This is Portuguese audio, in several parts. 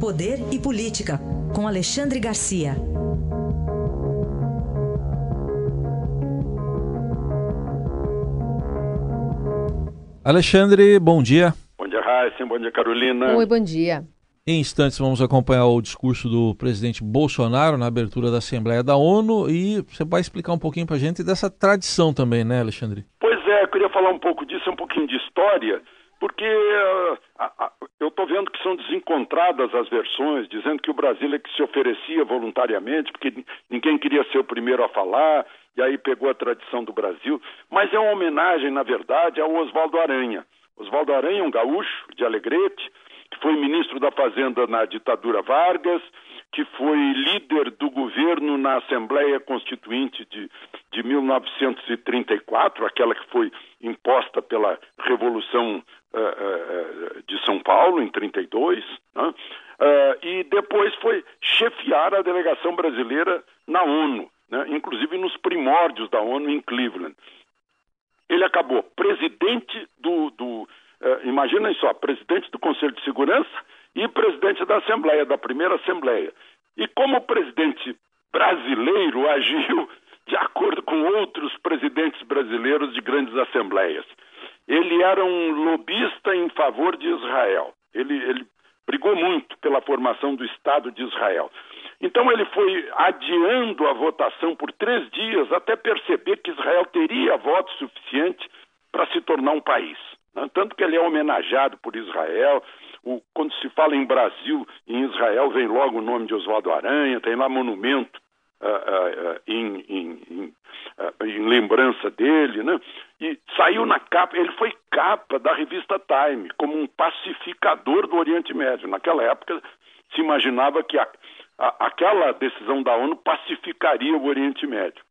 Poder e Política, com Alexandre Garcia. Alexandre, bom dia. Bom dia, Raíssa. Bom dia, Carolina. Oi, bom dia. Em instantes vamos acompanhar o discurso do presidente Bolsonaro na abertura da Assembleia da ONU e você vai explicar um pouquinho para a gente dessa tradição também, né, Alexandre? Pois é, eu queria falar um pouco disso, um pouquinho de história, porque uh, eu estou vendo que são desencontradas as versões, dizendo que o Brasil é que se oferecia voluntariamente, porque ninguém queria ser o primeiro a falar, e aí pegou a tradição do Brasil. Mas é uma homenagem, na verdade, ao Oswaldo Aranha. Oswaldo Aranha, um gaúcho de Alegrete, que foi ministro da Fazenda na ditadura Vargas, que foi líder do governo na Assembleia Constituinte de, de 1934, aquela que foi imposta pela Revolução uh, uh, de São Paulo, em 32, né? uh, e depois foi chefiar a delegação brasileira na ONU, né? inclusive nos primórdios da ONU em Cleveland. Ele acabou presidente do, do imaginem só, presidente do Conselho de Segurança e presidente da Assembleia, da primeira Assembleia. E como o presidente brasileiro agiu de acordo com outros presidentes brasileiros de grandes assembleias. Ele era um lobista em favor de Israel. Ele, ele brigou muito pela formação do Estado de Israel. Então ele foi adiando a votação por três dias até perceber que Israel teria voto suficiente para se tornar um país. Tanto que ele é homenageado por Israel, o, quando se fala em Brasil, em Israel, vem logo o nome de Oswaldo Aranha, tem lá monumento uh, uh, em, em, em, em, lembrança dele, né? E saiu na capa, ele foi capa da revista Time, como um pacificador do Oriente Médio. Naquela época se imaginava que a, a, aquela decisão da ONU pacificaria o Oriente Médio.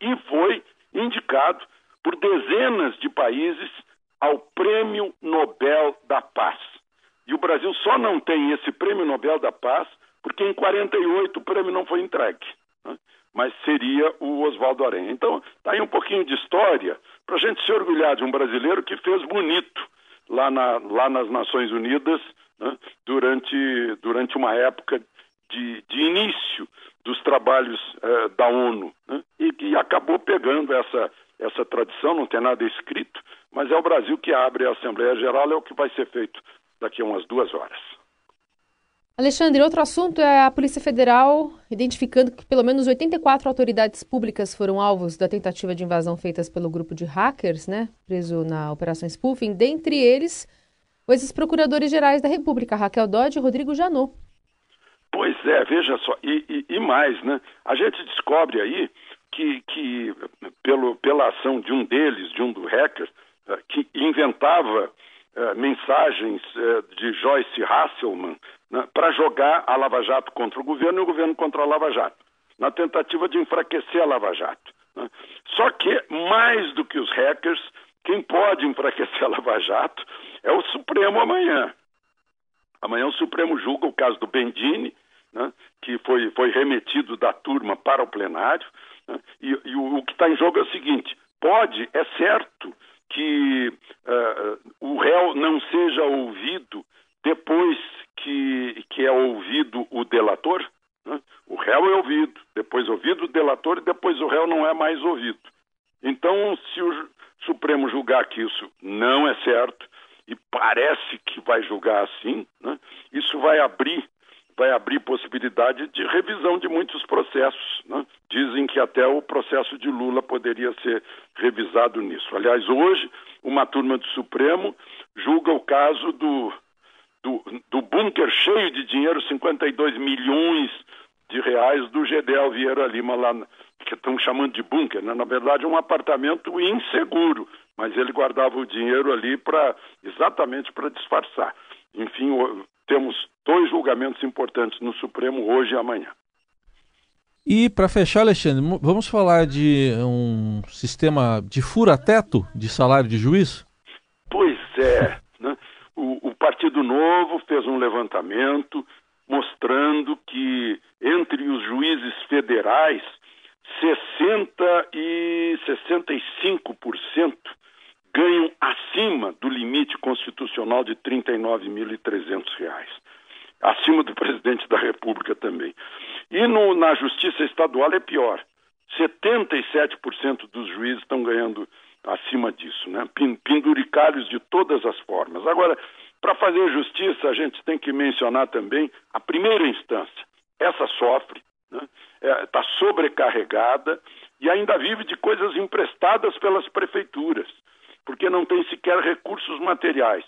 E foi indicado por dezenas de países ao Prêmio Nobel da Paz. E o Brasil só não tem esse Prêmio Nobel da Paz porque em 48 o prêmio não foi entregue. Né? Mas seria o Oswaldo Aranha. Então, está aí um pouquinho de história para a gente se orgulhar de um brasileiro que fez bonito lá, na, lá nas Nações Unidas né? durante, durante uma época de, de início dos trabalhos eh, da ONU né? e que acabou pegando essa, essa tradição, não tem nada escrito, mas é o Brasil que abre a Assembleia Geral, é o que vai ser feito daqui a umas duas horas. Alexandre, outro assunto é a Polícia Federal identificando que pelo menos 84 autoridades públicas foram alvos da tentativa de invasão feitas pelo grupo de hackers, né, preso na Operação Spoofing, dentre eles os ex-procuradores gerais da República, Raquel Dodge e Rodrigo Janot. Pois é, veja só, e, e, e, mais, né? A gente descobre aí que, que pelo, pela ação de um deles, de um dos hackers, eh, que inventava eh, mensagens eh, de Joyce Hasselman né, para jogar a Lava Jato contra o governo e o governo contra a Lava Jato, na tentativa de enfraquecer a Lava Jato. Né. Só que, mais do que os hackers, quem pode enfraquecer a Lava Jato é o Supremo amanhã. Amanhã o Supremo julga o caso do Bendini, né, que foi, foi remetido da turma para o plenário. Né, e, e o, o que está em jogo é o seguinte: pode, é certo, que uh, o réu não seja ouvido depois que, que é ouvido o delator. Né? O réu é ouvido, depois ouvido o delator e depois o réu não é mais ouvido. Então, se o Supremo julgar que isso não é certo, e parece que vai julgar assim, né? isso vai abrir vai abrir possibilidade de revisão de muitos processos. Né? Dizem que até o processo de Lula poderia ser revisado nisso. Aliás, hoje, uma turma do Supremo julga o caso do, do, do bunker cheio de dinheiro, 52 milhões de reais, do Gedel Vieira Lima, lá, que estão chamando de bunker. Né? Na verdade, um apartamento inseguro, mas ele guardava o dinheiro ali para exatamente para disfarçar. Enfim, temos dois julgamentos importantes no Supremo hoje e amanhã. E para fechar, Alexandre, vamos falar de um sistema de fura-teto de salário de juiz? Pois é. Né? O, o Partido Novo fez um levantamento mostrando que entre os juízes federais, 60 e 65% ganham acima do limite constitucional de R$ 39.300. acima do presidente da República também. E no, na Justiça Estadual é pior. 77% dos juízes estão ganhando acima disso, né? Penduricalhos de todas as formas. Agora, para fazer justiça, a gente tem que mencionar também a primeira instância. Essa sofre, está né? é, tá sobrecarregada e ainda vive de coisas emprestadas pelas prefeituras, porque não tem sequer recursos materiais.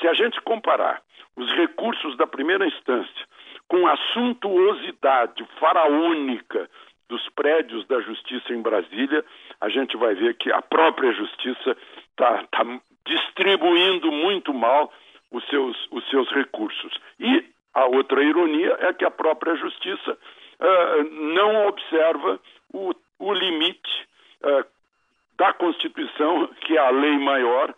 Se a gente comparar os recursos da primeira instância com a suntuosidade faraônica dos prédios da justiça em Brasília, a gente vai ver que a própria justiça está tá distribuindo muito mal os seus, os seus recursos. E a outra ironia é que a própria justiça uh, não observa o, o limite uh, da Constituição, que é a lei maior,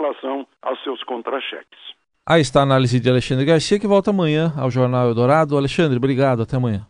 relação aos seus contra-cheques. Aí está a análise de Alexandre Garcia, que volta amanhã ao Jornal Eldorado. Alexandre, obrigado. Até amanhã.